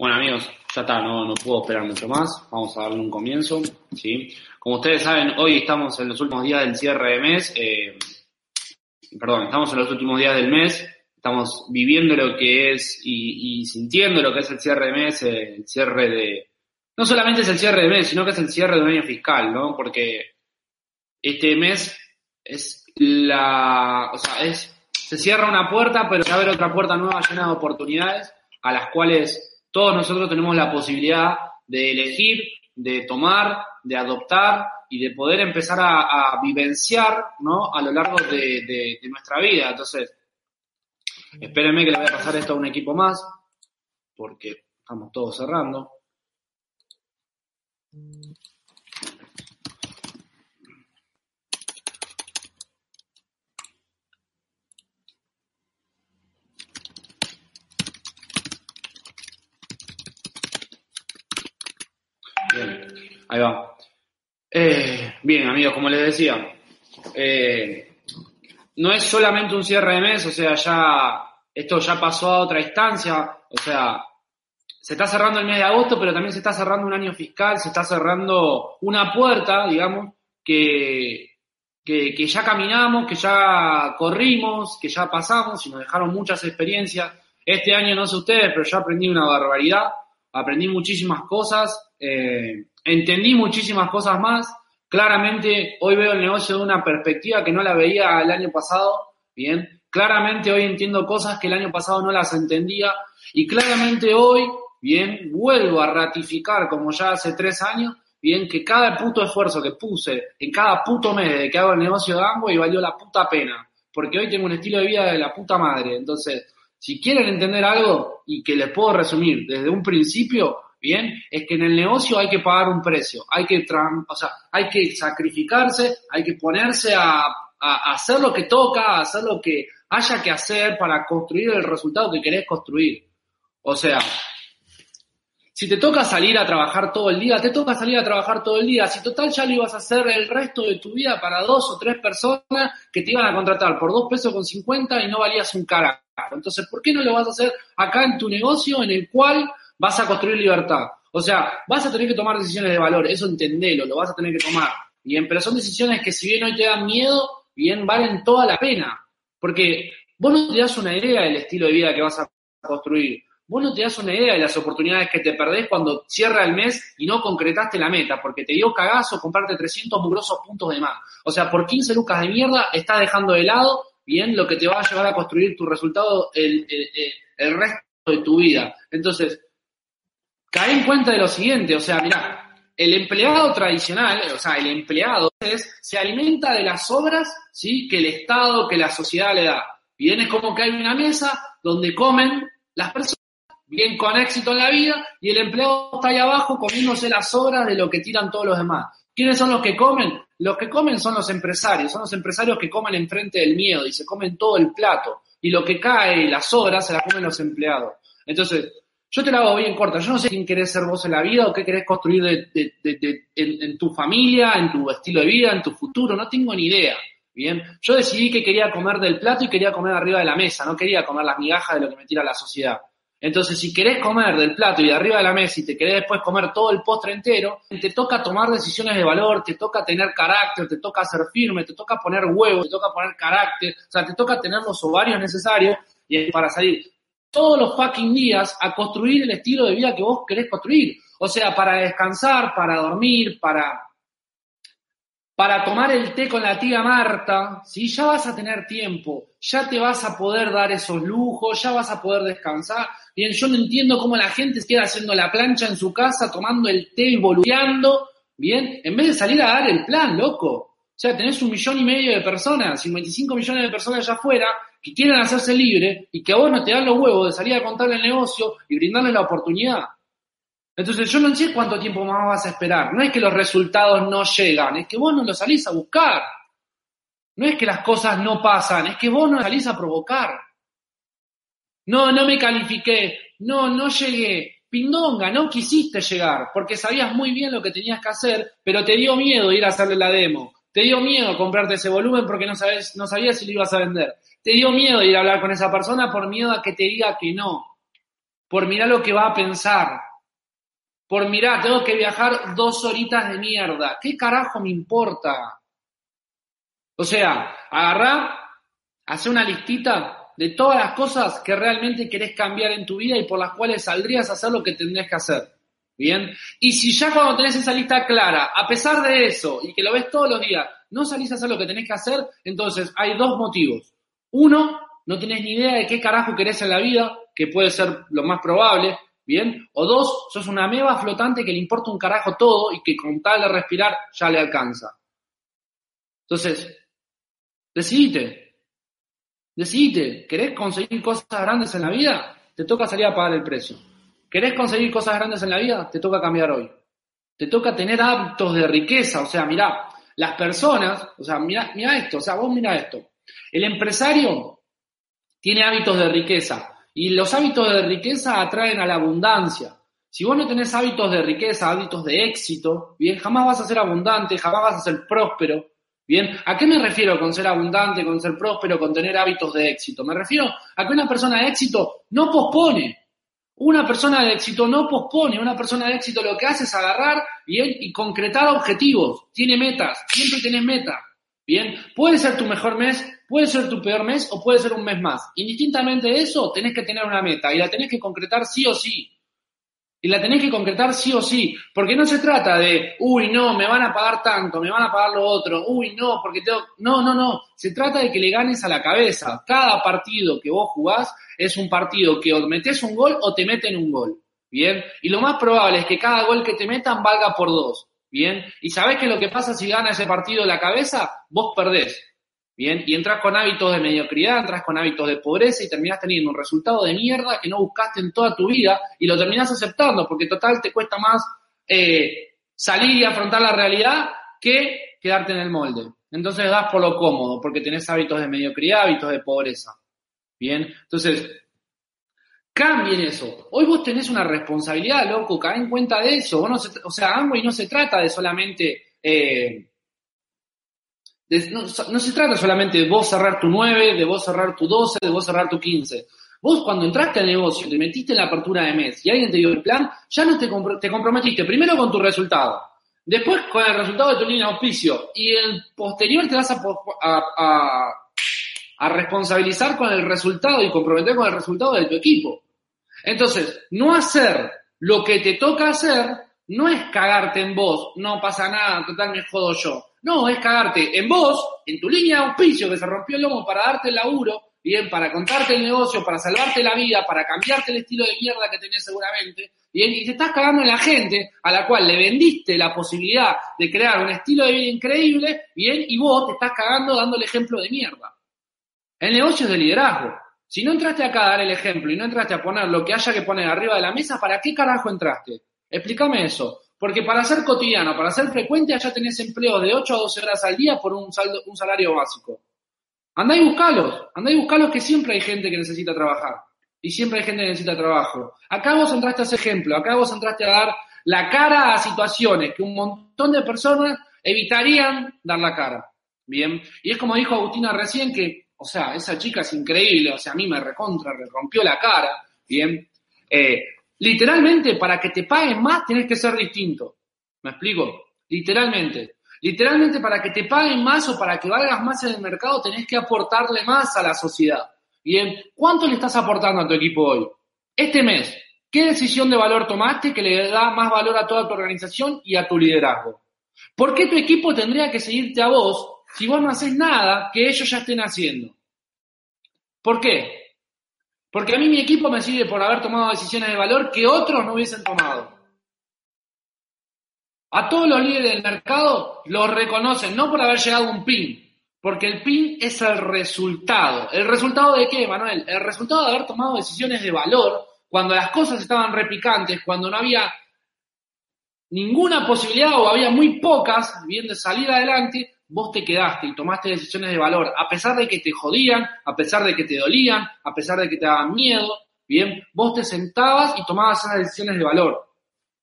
Bueno amigos, ya está, no, no puedo esperar mucho más, vamos a darle un comienzo, ¿sí? Como ustedes saben, hoy estamos en los últimos días del cierre de mes, eh, perdón, estamos en los últimos días del mes, estamos viviendo lo que es y, sintiendo lo que es el cierre de mes, eh, el cierre de, no solamente es el cierre de mes, sino que es el cierre de un año fiscal, ¿no? Porque este mes es la, o sea, es, se cierra una puerta, pero se abre otra puerta nueva llena de oportunidades a las cuales todos nosotros tenemos la posibilidad de elegir, de tomar, de adoptar y de poder empezar a, vivenciar, ¿no? A lo largo de, de nuestra vida. Entonces, espérenme que le voy a pasar esto a un equipo más, porque estamos todos cerrando. Bien, ahí va. Eh, bien, amigos, como les decía, eh, no es solamente un cierre de mes, o sea, ya esto ya pasó a otra instancia, o sea, se está cerrando el mes de agosto, pero también se está cerrando un año fiscal, se está cerrando una puerta, digamos, que, que, que ya caminamos, que ya corrimos, que ya pasamos y nos dejaron muchas experiencias. Este año no sé ustedes, pero yo aprendí una barbaridad, aprendí muchísimas cosas, eh, entendí muchísimas cosas más. Claramente hoy veo el negocio de una perspectiva que no la veía el año pasado, bien. Claramente hoy entiendo cosas que el año pasado no las entendía y claramente hoy, bien, vuelvo a ratificar como ya hace tres años, bien, que cada puto esfuerzo que puse en cada puto mes de que hago el negocio de Amway valió la puta pena, porque hoy tengo un estilo de vida de la puta madre. Entonces, si quieren entender algo y que les puedo resumir desde un principio, bien, es que en el negocio hay que pagar un precio, hay que, o sea, hay que sacrificarse, hay que ponerse a, a hacer lo que toca, a hacer lo que haya que hacer para construir el resultado que querés construir. O sea, si te toca salir a trabajar todo el día, te toca salir a trabajar todo el día. Si total ya lo ibas a hacer el resto de tu vida para dos o tres personas que te iban a contratar por dos pesos con cincuenta y no valías un carajo. Entonces, ¿por qué no lo vas a hacer acá en tu negocio en el cual vas a construir libertad? O sea, vas a tener que tomar decisiones de valor, eso entendelo, lo vas a tener que tomar. Bien, pero son decisiones que si bien hoy te dan miedo, bien valen toda la pena. Porque vos no te das una idea del estilo de vida que vas a construir. Vos no te das una idea de las oportunidades que te perdés cuando cierra el mes y no concretaste la meta, porque te dio cagazo comprarte 300 mugrosos puntos de más. O sea, por 15 lucas de mierda estás dejando de lado, bien, lo que te va a llevar a construir tu resultado el, resto de tu vida. Entonces, cae en cuenta de lo siguiente, o sea, mira, el empleado tradicional, o sea, el empleado es, se alimenta de las obras, ¿sí? Que el Estado, que la sociedad le da. Bien, es como que hay una mesa donde comen las personas bien con éxito en la vida y el empleado está ahí abajo comiéndose las obras de lo que tiran todos los demás. ¿Quiénes son los que comen? Los que comen son los empresarios, son los empresarios que comen enfrente del miedo y se comen todo el plato. Y lo que cae, las obras, se las comen los empleados. Entonces, yo te la hago bien corta. Yo no sé quién querés ser vos en la vida o qué querés construir de, de, en, tu familia, en tu estilo de vida, en tu futuro. No tengo ni idea. Bien, yo decidí que quería comer del plato y quería comer arriba de la mesa. No quería comer las migajas de lo que me tira la sociedad. Entonces, si querés comer del plato y de arriba de la mesa y te querés después comer todo el postre entero, te toca tomar decisiones de valor, te toca tener carácter, te toca ser firme, te toca poner huevos, te toca poner carácter, o sea, te toca tener los ovarios necesarios y para salir todos los fucking días a construir el estilo de vida que vos querés construir. O sea, para descansar, para dormir, para, para tomar el té con la tía Marta, ¿sí? ya vas a tener tiempo, ya te vas a poder dar esos lujos, ya vas a poder descansar. Bien, yo no entiendo cómo la gente queda haciendo la plancha en su casa, tomando el té y boludeando, bien, en vez de salir a dar el plan, loco. O sea, tenés un millón y medio de personas, 55 millones de personas allá afuera, que quieren hacerse libre y que a vos no te dan los huevos de salir a contarle el negocio y brindarle la oportunidad. Entonces yo no sé cuánto tiempo más vas a esperar. No es que los resultados no llegan, es que vos no los salís a buscar. No es que las cosas no pasan, es que vos no salís a provocar. No, no me califiqué, no, no llegué. Pindonga, no quisiste llegar, porque sabías muy bien lo que tenías que hacer, pero te dio miedo ir a hacerle la demo. Te dio miedo comprarte ese volumen porque no, sabes, no sabías si lo ibas a vender. Te dio miedo ir a hablar con esa persona por miedo a que te diga que no. por mirar lo que va a pensar, por mirar, tengo que viajar dos horitas de mierda. ¿Qué carajo me importa? O sea, agarrá, hace una listita de todas las cosas que realmente querés cambiar en tu vida y por las cuales saldrías a hacer lo que tendrías que hacer. Bien. Y si ya cuando tenés esa lista clara, a pesar de eso, y que lo ves todos los días, no salís a hacer lo que tenés que hacer, entonces hay dos motivos. Uno, no tenés ni idea de qué carajo querés en la vida, que puede ser lo más probable, ¿bien? O dos, sos una meba flotante que le importa un carajo todo y que con tal de respirar ya le alcanza. Entonces, decidite. Decidite. ¿Querés conseguir cosas grandes en la vida? Te toca salir a pagar el precio. ¿Querés conseguir cosas grandes en la vida? Te toca cambiar hoy. Te toca tener hábitos de riqueza. O sea, mirá, las personas, o sea, mira, mira esto, o sea, vos mira esto. El empresario tiene hábitos de riqueza y los hábitos de riqueza atraen a la abundancia. Si vos no tenés hábitos de riqueza, hábitos de éxito, bien, jamás vas a ser abundante, jamás vas a ser próspero. Bien, ¿a qué me refiero con ser abundante, con ser próspero, con tener hábitos de éxito? Me refiero a que una persona de éxito no pospone, una persona de éxito no pospone, una persona de éxito lo que hace es agarrar y concretar objetivos, tiene metas, siempre tenés metas. Bien, puede ser tu mejor mes, puede ser tu peor mes o puede ser un mes más. Indistintamente de eso, tenés que tener una meta y la tenés que concretar sí o sí. Y la tenés que concretar sí o sí, porque no se trata de, uy, no, me van a pagar tanto, me van a pagar lo otro, uy, no, porque tengo... No, no, no, se trata de que le ganes a la cabeza. Cada partido que vos jugás es un partido que o metes un gol o te meten un gol, ¿bien? Y lo más probable es que cada gol que te metan valga por dos, ¿bien? Y sabés que lo que pasa si gana ese partido la cabeza, vos perdés. Bien, y entras con hábitos de mediocridad, entras con hábitos de pobreza y terminás teniendo un resultado de mierda que no buscaste en toda tu vida y lo terminás aceptando, porque total te cuesta más eh, salir y afrontar la realidad que quedarte en el molde. Entonces das por lo cómodo, porque tenés hábitos de mediocridad, hábitos de pobreza. Bien, entonces, cambien eso. Hoy vos tenés una responsabilidad, loco, cae en cuenta de eso. o sea, Amway no se trata de solamente... Eh, no, se trata solamente de vos cerrar tu 9, de vos cerrar tu 12, de vos cerrar tu 15. Vos cuando entraste al negocio, te metiste en la apertura de mes y alguien te dio el plan, ya no te, te comprometiste primero con tu resultado, después con el resultado de tu línea de auspicio y el posterior te vas a, a, a responsabilizar con el resultado y comprometer con el resultado de tu equipo. Entonces, no hacer lo que te toca hacer no es cagarte en vos, no pasa nada, total me jodo yo. No, es cagarte en vos, en tu línea de auspicio que se rompió el lomo para darte el laburo, bien, para contarte el negocio, para salvarte la vida, para cambiarte el estilo de mierda que tenés seguramente, bien, y te estás cagando en la gente a la cual le vendiste la posibilidad de crear un estilo de vida increíble, bien, y vos te estás cagando dando el ejemplo de mierda. El negocio es de liderazgo. Si no entraste acá a dar el ejemplo y no entraste a poner lo que haya que poner arriba de la mesa, ¿para qué carajo entraste? Explícame eso. Porque para ser cotidiano, para ser frecuente, allá tenés empleo de 8 a 12 horas al día por un, saldo, un salario básico. Andá y buscalos, andá y buscalos que siempre hay gente que necesita trabajar. Y siempre hay gente que necesita trabajo. Acá vos entraste a ese ejemplo, acá vos entraste a dar la cara a situaciones que un montón de personas evitarían dar la cara. Bien. Y es como dijo Agustina recién que, o sea, esa chica es increíble, o sea, a mí me recontra, me rompió la cara. Bien. Eh, Literalmente, para que te paguen más, tienes que ser distinto. ¿Me explico? Literalmente. Literalmente, para que te paguen más o para que valgas más en el mercado, tenés que aportarle más a la sociedad. Bien, ¿cuánto le estás aportando a tu equipo hoy? Este mes, ¿qué decisión de valor tomaste que le da más valor a toda tu organización y a tu liderazgo? ¿Por qué tu equipo tendría que seguirte a vos si vos no haces nada que ellos ya estén haciendo? ¿Por qué? Porque a mí mi equipo me sigue por haber tomado decisiones de valor que otros no hubiesen tomado. A todos los líderes del mercado los reconocen, no por haber llegado a un PIN, porque el PIN es el resultado. ¿El resultado de qué, Manuel? El resultado de haber tomado decisiones de valor cuando las cosas estaban repicantes, cuando no había ninguna posibilidad o había muy pocas, bien de salir adelante, vos te quedaste y tomaste decisiones de valor, a pesar de que te jodían, a pesar de que te dolían, a pesar de que te daban miedo, bien, vos te sentabas y tomabas esas decisiones de valor.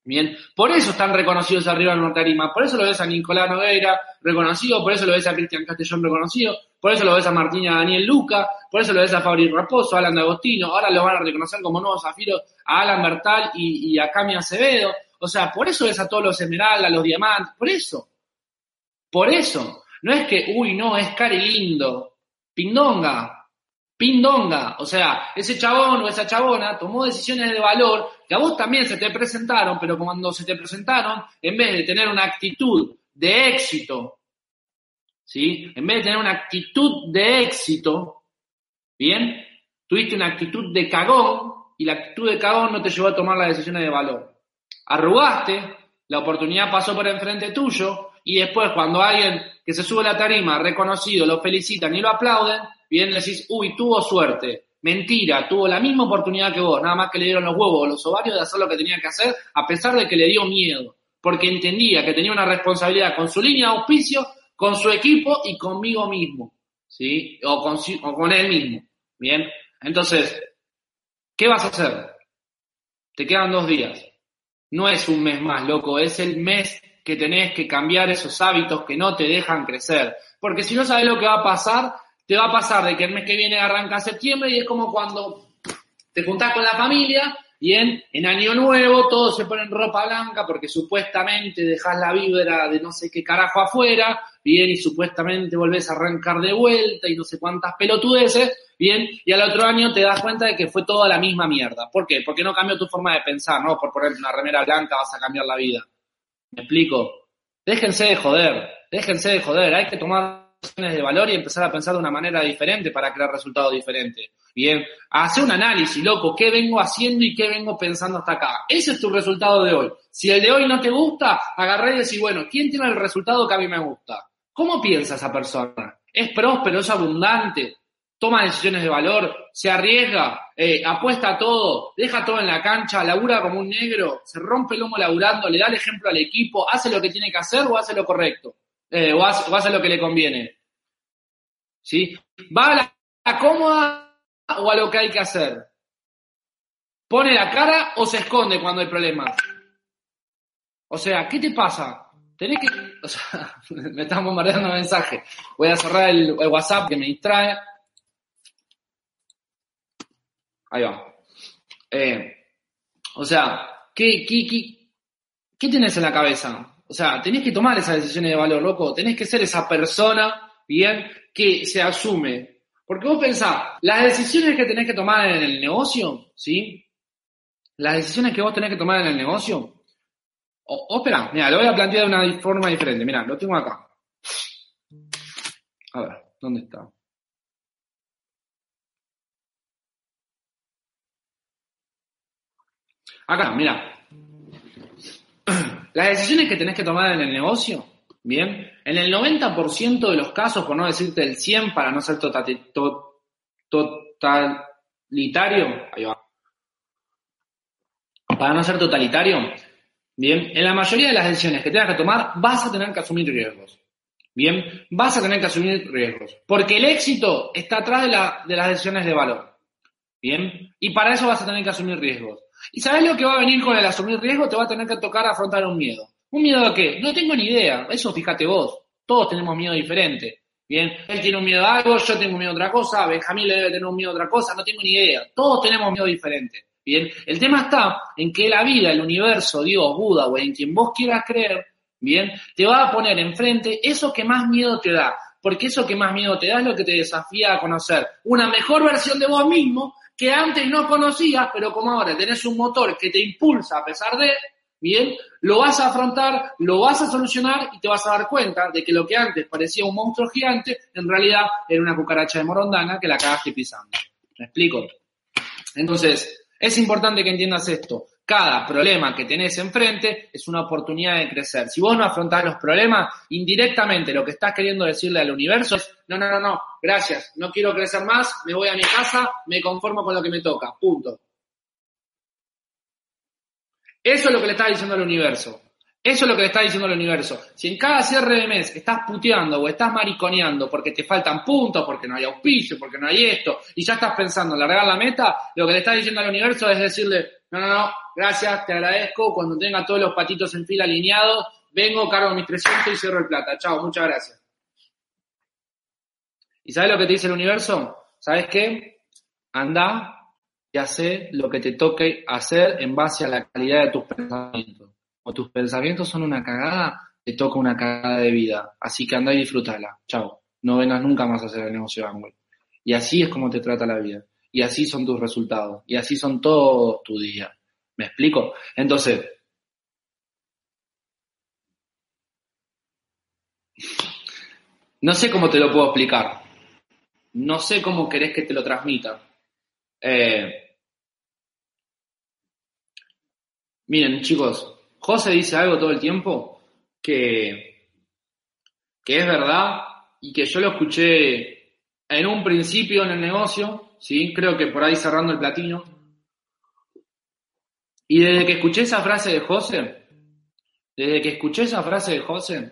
Bien, por eso están reconocidos arriba en tarima, por eso lo ves a Nicolás Nogueira reconocido, por eso lo ves a Cristian Castellón reconocido, por eso lo ves a Martín y a Daniel Luca, por eso lo ves a Fabri Raposo, a Alan Agostino, ahora lo van a reconocer como nuevo zafiro a Alan Bertal y, y a Cami Acevedo, o sea, por eso ves a todos los Esmeralda, los Diamantes, por eso, por eso, no es que, uy, no, es cari lindo, pindonga, Pindonga, o sea, ese chabón o esa chabona tomó decisiones de valor que a vos también se te presentaron, pero cuando se te presentaron, en vez de tener una actitud de éxito, ¿sí? En vez de tener una actitud de éxito, ¿bien? Tuviste una actitud de cagón y la actitud de cagón no te llevó a tomar las decisiones de valor. Arrugaste, la oportunidad pasó por enfrente tuyo y después cuando alguien que se sube a la tarima, reconocido, lo felicitan y lo aplauden, bien decís, uy, tuvo suerte. Mentira, tuvo la misma oportunidad que vos, nada más que le dieron los huevos o los ovarios de hacer lo que tenía que hacer, a pesar de que le dio miedo, porque entendía que tenía una responsabilidad con su línea de auspicio, con su equipo y conmigo mismo, ¿sí? O con, o con él mismo, ¿bien? Entonces, ¿qué vas a hacer? Te quedan dos días. No es un mes más, loco, es el mes que tenés que cambiar esos hábitos que no te dejan crecer. Porque si no sabes lo que va a pasar, te va a pasar de que el mes que viene arranca septiembre y es como cuando te juntás con la familia y en, Año Nuevo todos se ponen ropa blanca porque supuestamente dejas la vibra de no sé qué carajo afuera, bien, y supuestamente volvés a arrancar de vuelta y no sé cuántas pelotudeces, bien, y al otro año te das cuenta de que fue toda la misma mierda. ¿Por qué? Porque no cambió tu forma de pensar, ¿no? Por poner una remera blanca vas a cambiar la vida. ¿Me explico? Déjense de joder, déjense de joder, hay que tomar de valor y empezar a pensar de una manera diferente para crear resultados diferentes. Bien, hace un análisis, loco, ¿qué vengo haciendo y qué vengo pensando hasta acá? Ese es tu resultado de hoy. Si el de hoy no te gusta, agarré y decís, bueno, ¿quién tiene el resultado que a mí me gusta? ¿Cómo piensa esa persona? ¿Es próspero, es abundante? ¿Toma decisiones de valor? ¿Se arriesga? Eh, ¿Apuesta todo? ¿Deja todo en la cancha? ¿Labura como un negro? ¿Se rompe el lomo laburando? ¿Le da el ejemplo al equipo? ¿Hace lo que tiene que hacer o hace lo correcto? Eh, o, hace, lo que le conviene. ¿Sí? ¿Va a la, cómoda o a lo que hay que hacer? ¿Pone la cara o se esconde cuando hay problemas? O sea, ¿qué te pasa? Tenés que. O sea, me están bombardeando mensajes. Voy a cerrar el, WhatsApp que me distrae. Ahí va. Eh, o sea, ¿qué, qué, qué, ¿qué tienes en la cabeza? O sea, tenés que tomar esas decisiones de valor, loco. Tenés que ser esa persona, bien, que se asume. Porque vos pensás, las decisiones que tenés que tomar en el negocio, ¿sí? Las decisiones que vos tenés que tomar en el negocio. O, espera, mira, lo voy a plantear de una forma diferente. Mira, lo tengo acá. A ver, ¿dónde está? Acá, mira. Las decisiones que tenés que tomar en el negocio, bien, en el 90% de los casos, por no decirte el 100 para no ser totalitario, ahí va, para no ser totalitario, bien, en la mayoría de las decisiones que tengas que tomar vas a tener que asumir riesgos. Bien, vas a tener que asumir riesgos. Porque el éxito está atrás de, de las decisiones de valor. Bien, y para eso vas a tener que asumir riesgos. ¿Y sabes lo que va a venir con el asumir riesgo? Te va a tener que tocar afrontar un miedo. ¿Un miedo a qué? No tengo ni idea. Eso fíjate vos. Todos tenemos miedo diferente. Bien, él tiene un miedo a algo, yo tengo un miedo a otra cosa, Benjamín le debe tener un miedo a otra cosa, no tengo ni idea. Todos tenemos miedo diferente. Bien, el tema está en que la vida, el universo, Dios, Buda o en quien vos quieras creer, bien, te va a poner enfrente eso que más miedo te da. Porque eso que más miedo te da es lo que te desafía a conocer una mejor versión de vos mismo que antes no conocías, pero como ahora tenés un motor que te impulsa a pesar de, bien, lo vas a afrontar, lo vas a solucionar y te vas a dar cuenta de que lo que antes parecía un monstruo gigante, en realidad era una cucaracha de morondana que la cagaste pisando. ¿Me explico? Entonces, es importante que entiendas esto cada problema que tenés enfrente es una oportunidad de crecer. Si vos no afrontás los problemas, indirectamente lo que estás queriendo decirle al universo es, no, no, no, no, gracias, no quiero crecer más, me voy a mi casa, me conformo con lo que me toca, punto. Eso es lo que le estás diciendo al universo. Eso es lo que le está diciendo el universo. Si en cada cierre de mes estás puteando o estás mariconeando porque te faltan puntos, porque no hay auspicio, porque no hay esto, y ya estás pensando en largar la meta, lo que le está diciendo al universo es decirle, no, no, no, gracias, te agradezco, cuando tenga todos los patitos en fila alineados, vengo, cargo mis 300 y cierro el plata. Chao, muchas gracias. ¿Y sabes lo que te dice el universo? ¿Sabes qué? Anda y hace lo que te toque hacer en base a la calidad de tus pensamientos o tus pensamientos son una cagada, te toca una cagada de vida. Así que anda y disfrútala. Chao. No vengas nunca más a hacer el negocio Angol. Y así es como te trata la vida. Y así son tus resultados. Y así son todos tus días. ¿Me explico? Entonces, no sé cómo te lo puedo explicar. No sé cómo querés que te lo transmita. Eh, miren, chicos, José dice algo todo el tiempo que, que es verdad y que yo lo escuché en un principio en el negocio, ¿sí? creo que por ahí cerrando el platino. Y desde que escuché esa frase de José, desde que escuché esa frase de José,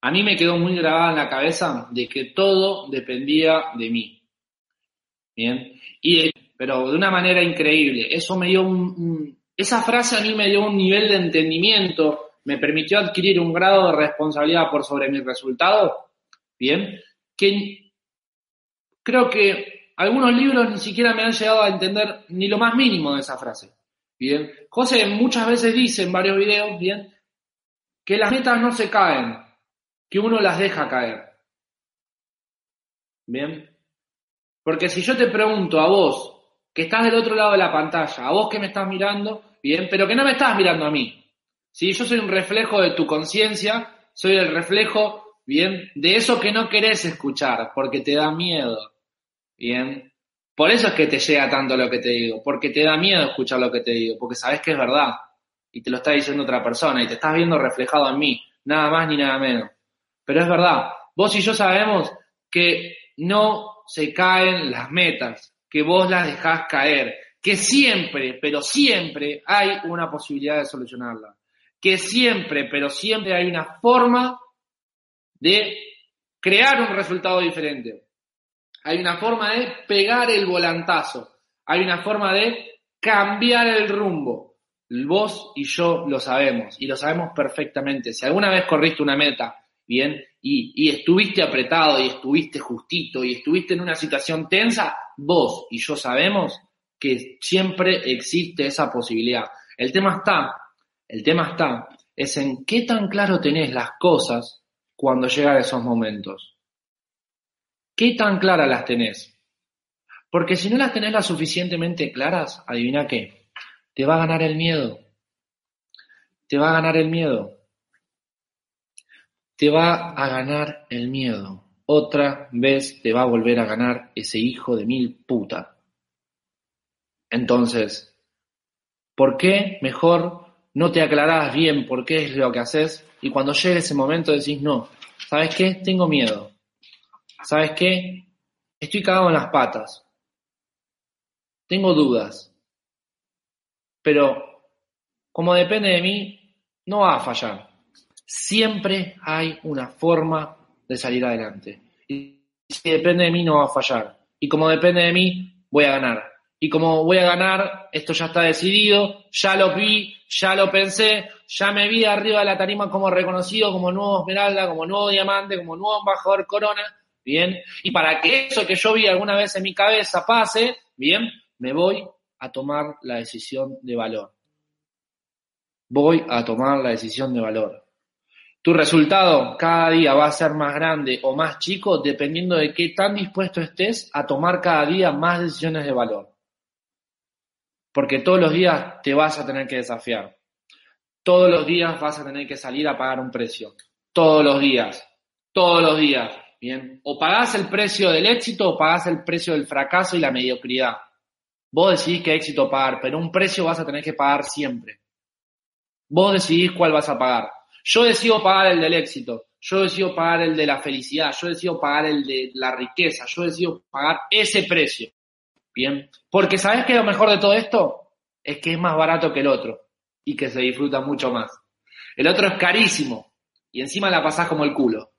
a mí me quedó muy grabada en la cabeza de que todo dependía de mí. Bien, y, pero de una manera increíble. Eso me dio un, esa frase a mí me dio un nivel de entendimiento, me permitió adquirir un grado de responsabilidad por sobre mis resultados, bien, que creo que algunos libros ni siquiera me han llegado a entender ni lo más mínimo de esa frase. Bien, José muchas veces dice en varios videos, bien, que las metas no se caen, que uno las deja caer. Bien, porque si yo te pregunto a vos, que estás del otro lado de la pantalla, a vos que me estás mirando, bien, pero que no me estás mirando a mí. Si Yo soy un reflejo de tu conciencia, soy el reflejo, bien, de eso que no querés escuchar, porque te da miedo, bien. Por eso es que te llega tanto lo que te digo, porque te da miedo escuchar lo que te digo, porque sabes que es verdad y te lo está diciendo otra persona y te estás viendo reflejado en mí, nada más ni nada menos. Pero es verdad, vos y yo sabemos que no se caen las metas, que vos las dejás caer, que siempre, pero siempre hay una posibilidad de solucionarla, que siempre, pero siempre hay una forma de crear un resultado diferente. Hay una forma de pegar el volantazo, hay una forma de cambiar el rumbo. Vos y yo lo sabemos y lo sabemos perfectamente. Si alguna vez corriste una meta, bien, y, y, estuviste apretado y estuviste justito y estuviste en una situación tensa, vos y yo sabemos que siempre existe esa posibilidad. El tema está, el tema está, es en qué tan claro tenés las cosas cuando llegan esos momentos. ¿Qué tan claras las tenés? Porque si no las tenés las suficientemente claras, adivina qué, te va a ganar el miedo. Te va a ganar el miedo. Te va a ganar el miedo. Otra vez te va a volver a ganar ese hijo de mil puta. Entonces, ¿por qué mejor no te aclarás bien por qué es lo que haces y cuando llegue ese momento decís, no, ¿sabes qué? Tengo miedo. ¿Sabes qué? Estoy cagado en las patas. Tengo dudas. Pero como depende de mí, no va a fallar. Siempre hay una forma de salir adelante. Y si depende de mí, no va a fallar. Y como depende de mí, voy a ganar y como voy a ganar, esto ya está decidido, ya lo vi, ya lo pensé, ya me vi arriba de la tarima como reconocido, como nuevo Esmeralda, como nuevo Diamante, como nuevo embajador Corona, bien, y para que eso que yo vi alguna vez en mi cabeza pase, bien, me voy a tomar la decisión de valor. Voy a tomar la decisión de valor. Tu resultado cada día va a ser más grande o más chico dependiendo de qué tan dispuesto estés a tomar cada día más decisiones de valor. Porque todos los días te vas a tener que desafiar. Todos los días vas a tener que salir a pagar un precio. Todos los días. Todos los días. Bien. O pagás el precio del éxito o pagás el precio del fracaso y la mediocridad. Vos decidís qué éxito pagar, pero un precio vas a tener que pagar siempre. Vos decidís cuál vas a pagar. Yo decido pagar el del éxito. Yo decido pagar el de la felicidad. Yo decido pagar el de la riqueza. Yo decido pagar ese precio. Bien, porque ¿sabes qué es lo mejor de todo esto? Es que es más barato que el otro y que se disfruta mucho más. El otro es carísimo y encima la pasás como el culo.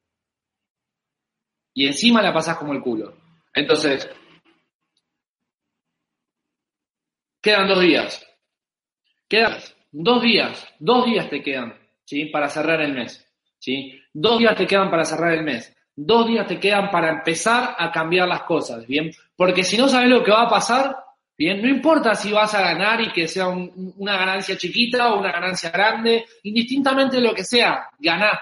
Y encima la pasás como el culo. Entonces, quedan dos días. Quedan dos días, dos días te quedan, ¿sí? Para cerrar el mes, ¿sí? Dos días te quedan para cerrar el mes. Dos días te quedan para empezar a cambiar las cosas, ¿bien? Porque si no sabes lo que va a pasar, Bien, no importa si vas a ganar y que sea una ganancia chiquita o una ganancia grande, indistintamente lo que sea, ganá,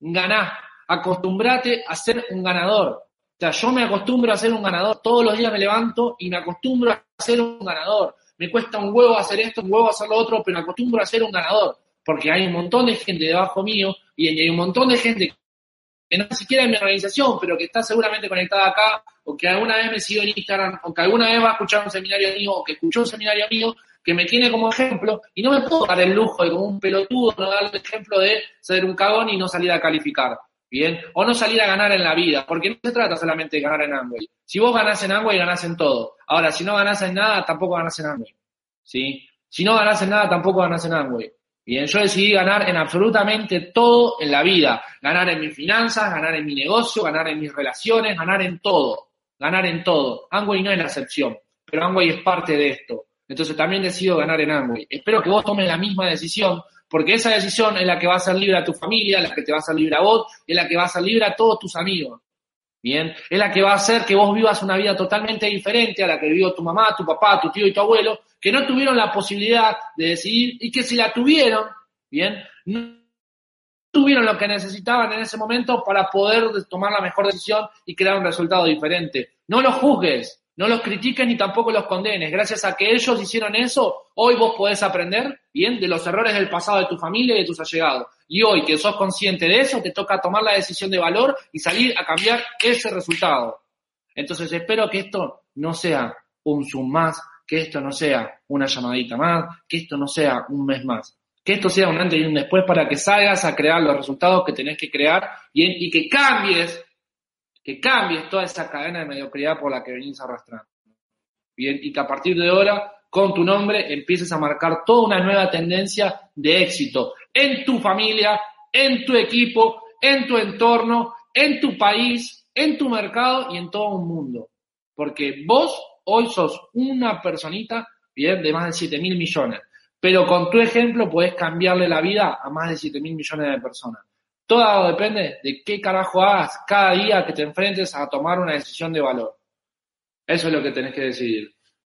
ganá, acostumbrate a ser un ganador. O sea, yo me acostumbro a ser un ganador, todos los días me levanto y me acostumbro a ser un ganador. Me cuesta un huevo hacer esto, un huevo hacer lo otro, pero me acostumbro a ser un ganador, porque hay un montón de gente debajo mío y hay un montón de gente que no siquiera en mi organización, pero que está seguramente conectada acá, o que alguna vez me sigue en Instagram, o que alguna vez va a escuchar un seminario mío, o que escuchó un seminario mío, que me tiene como ejemplo, y no me puedo dar el lujo de como un pelotudo no dar el ejemplo de ser un cagón y no salir a calificar. Bien, o no salir a ganar en la vida, porque no se trata solamente de ganar en Amway. Si vos ganás en Amway, ganás en todo. Ahora, si no ganás en nada, tampoco ganás en Amway. ¿Sí? Si no ganás en nada, tampoco ganás en Amway. Bien, yo decidí ganar en absolutamente todo en la vida. Ganar en mis finanzas, ganar en mi negocio, ganar en mis relaciones, ganar en todo. Ganar en todo. Amway no es la excepción, pero Amway es parte de esto. Entonces también decido ganar en Amway. Espero que vos tomes la misma decisión, porque esa decisión es la que va a hacer libre a tu familia, la que te va a hacer libre a vos, es la que va a hacer libre a todos tus amigos. Bien, es la que va a hacer que vos vivas una vida totalmente diferente a la que vivió tu mamá, tu papá, tu tío y tu abuelo, que no tuvieron la posibilidad de decidir y que si la tuvieron, bien, no tuvieron lo que necesitaban en ese momento para poder tomar la mejor decisión y crear un resultado diferente. No los juzgues, no los critiques ni tampoco los condenes. Gracias a que ellos hicieron eso, hoy vos podés aprender, bien, de los errores del pasado de tu familia y de tus allegados. Y hoy que sos consciente de eso, te toca tomar la decisión de valor y salir a cambiar ese resultado. Entonces espero que esto no sea un zoom más, que esto no sea una llamadita más, que esto no sea un mes más. Que esto sea un antes y un después para que salgas a crear los resultados que tenés que crear y que cambies que cambies toda esa cadena de mediocridad por la que venís arrastrando. Bien, y que a partir de ahora, con tu nombre, empieces a marcar toda una nueva tendencia de éxito en tu familia, en tu equipo, en tu entorno, en tu país, en tu mercado y en todo un mundo. Porque vos hoy sos una personita, bien, de más de 7 mil millones. Pero con tu ejemplo podés cambiarle la vida a más de 7 mil millones de personas. Todo depende de qué carajo hagas cada día que te enfrentes a tomar una decisión de valor. Eso es lo que tenés que decidir.